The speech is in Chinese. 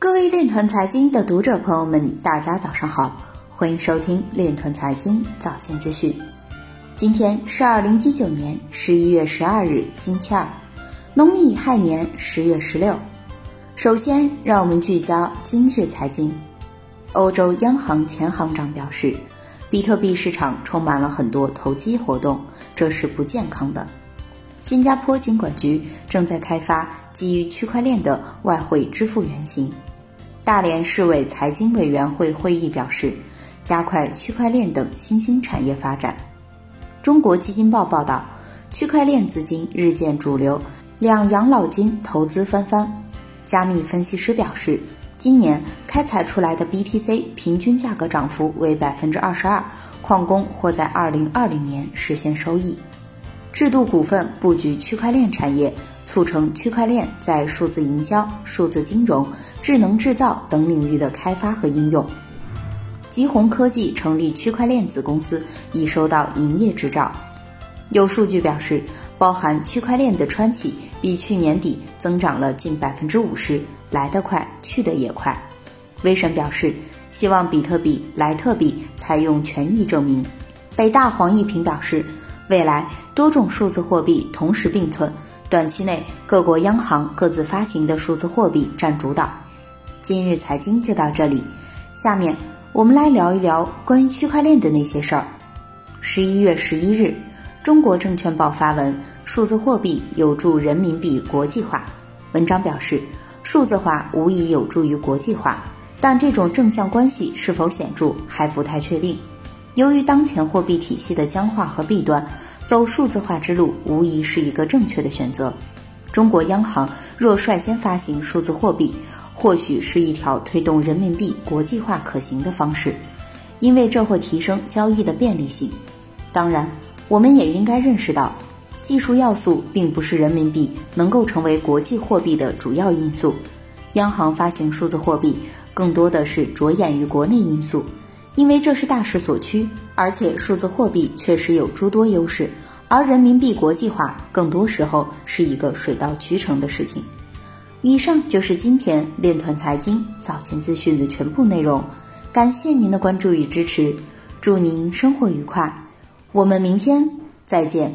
各位链团财经的读者朋友们，大家早上好，欢迎收听链团财经早间资讯。今天是二零一九年十一月十二日，星期二，农历亥年十月十六。首先，让我们聚焦今日财经。欧洲央行前行长表示，比特币市场充满了很多投机活动，这是不健康的。新加坡金管局正在开发基于区块链的外汇支付原型。大连市委财经委员会会议表示，加快区块链等新兴产业发展。中国基金报报道，区块链资金日渐主流，两养老金投资翻番。加密分析师表示，今年开采出来的 BTC 平均价格涨幅为百分之二十二，矿工或在二零二零年实现收益。制度股份布局区块链产业。促成区块链在数字营销、数字金融、智能制造等领域的开发和应用。吉鸿科技成立区块链子公司，已收到营业执照。有数据表示，包含区块链的川企比去年底增长了近百分之五十，来得快，去得也快。威神表示，希望比特币、莱特币采用权益证明。北大黄一平表示，未来多种数字货币同时并存。短期内，各国央行各自发行的数字货币占主导。今日财经就到这里，下面我们来聊一聊关于区块链的那些事儿。十一月十一日，中国证券报发文：数字货币有助人民币国际化。文章表示，数字化无疑有助于国际化，但这种正向关系是否显著还不太确定。由于当前货币体系的僵化和弊端。走数字化之路无疑是一个正确的选择。中国央行若率先发行数字货币，或许是一条推动人民币国际化可行的方式，因为这会提升交易的便利性。当然，我们也应该认识到，技术要素并不是人民币能够成为国际货币的主要因素。央行发行数字货币更多的是着眼于国内因素。因为这是大势所趋，而且数字货币确实有诸多优势，而人民币国际化更多时候是一个水到渠成的事情。以上就是今天链团财经早间资讯的全部内容，感谢您的关注与支持，祝您生活愉快，我们明天再见。